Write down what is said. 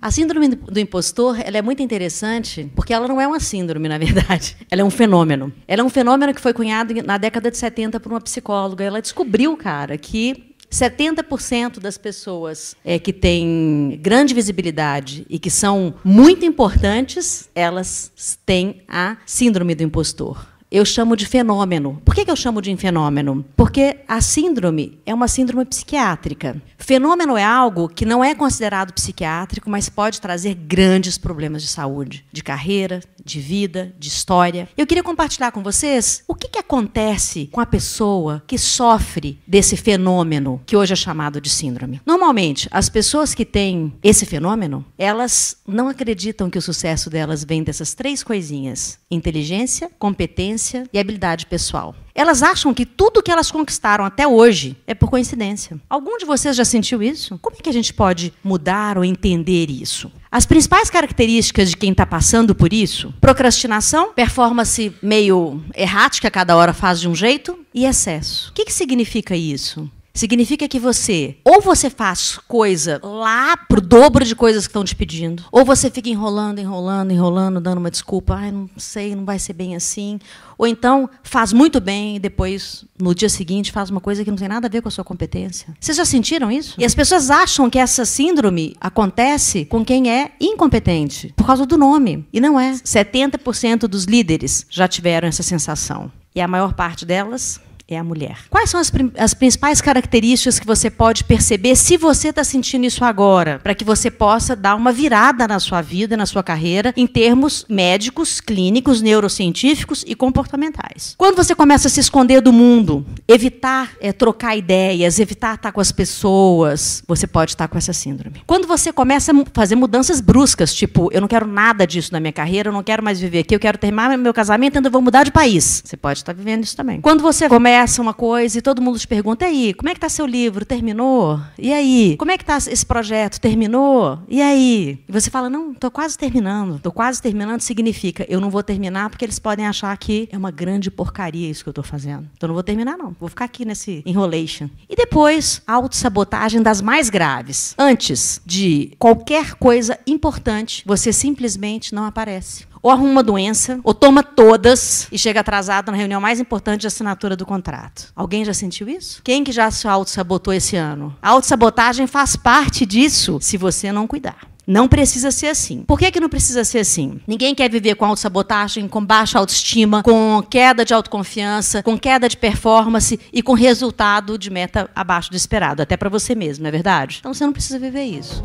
A síndrome do impostor ela é muito interessante porque ela não é uma síndrome, na verdade. Ela é um fenômeno. Ela é um fenômeno que foi cunhado na década de 70 por uma psicóloga. Ela descobriu, cara, que 70% das pessoas é, que têm grande visibilidade e que são muito importantes, elas têm a síndrome do impostor eu chamo de fenômeno. Por que, eu chamo de fenômeno? Porque a síndrome é uma síndrome psiquiátrica. Fenômeno é algo que não é considerado psiquiátrico, mas pode trazer grandes problemas de saúde, de carreira, de vida, de história. Eu queria compartilhar com vocês o que, que acontece com a pessoa que sofre desse fenômeno que hoje é chamado de síndrome. Normalmente, as pessoas que têm esse fenômeno, elas não acreditam que o sucesso delas vem dessas três coisinhas: inteligência, competência e habilidade pessoal. Elas acham que tudo que elas conquistaram até hoje é por coincidência. Algum de vocês já sentiu isso? Como é que a gente pode mudar ou entender isso? As principais características de quem está passando por isso: procrastinação, performance meio errática, cada hora faz de um jeito, e excesso. O que, que significa isso? Significa que você, ou você faz coisa lá pro dobro de coisas que estão te pedindo, ou você fica enrolando, enrolando, enrolando, dando uma desculpa, ai, não sei, não vai ser bem assim. Ou então faz muito bem e depois, no dia seguinte, faz uma coisa que não tem nada a ver com a sua competência. Vocês já sentiram isso? E as pessoas acham que essa síndrome acontece com quem é incompetente, por causa do nome. E não é. 70% dos líderes já tiveram essa sensação. E a maior parte delas é a mulher. Quais são as, as principais características que você pode perceber se você está sentindo isso agora, para que você possa dar uma virada na sua vida, na sua carreira, em termos médicos, clínicos, neurocientíficos e comportamentais? Quando você começa a se esconder do mundo, evitar é, trocar ideias, evitar estar com as pessoas, você pode estar com essa síndrome. Quando você começa a fazer mudanças bruscas, tipo, eu não quero nada disso na minha carreira, eu não quero mais viver aqui, eu quero terminar meu casamento, então eu vou mudar de país. Você pode estar vivendo isso também. Quando você começa começa uma coisa e todo mundo te pergunta: e aí, como é que está seu livro? Terminou? E aí? Como é que está esse projeto? Terminou? E aí? E você fala: não, estou quase terminando. Estou quase terminando significa eu não vou terminar porque eles podem achar que é uma grande porcaria isso que eu estou fazendo. Então não vou terminar, não. Vou ficar aqui nesse enrolation. E depois, autossabotagem das mais graves. Antes de qualquer coisa importante, você simplesmente não aparece ou arruma uma doença, ou toma todas e chega atrasado na reunião mais importante de assinatura do contrato. Alguém já sentiu isso? Quem que já se auto-sabotou esse ano? A autossabotagem faz parte disso, se você não cuidar. Não precisa ser assim. Por que, que não precisa ser assim? Ninguém quer viver com autossabotagem, com baixa autoestima, com queda de autoconfiança, com queda de performance e com resultado de meta abaixo do esperado, até para você mesmo, não é verdade? Então você não precisa viver isso.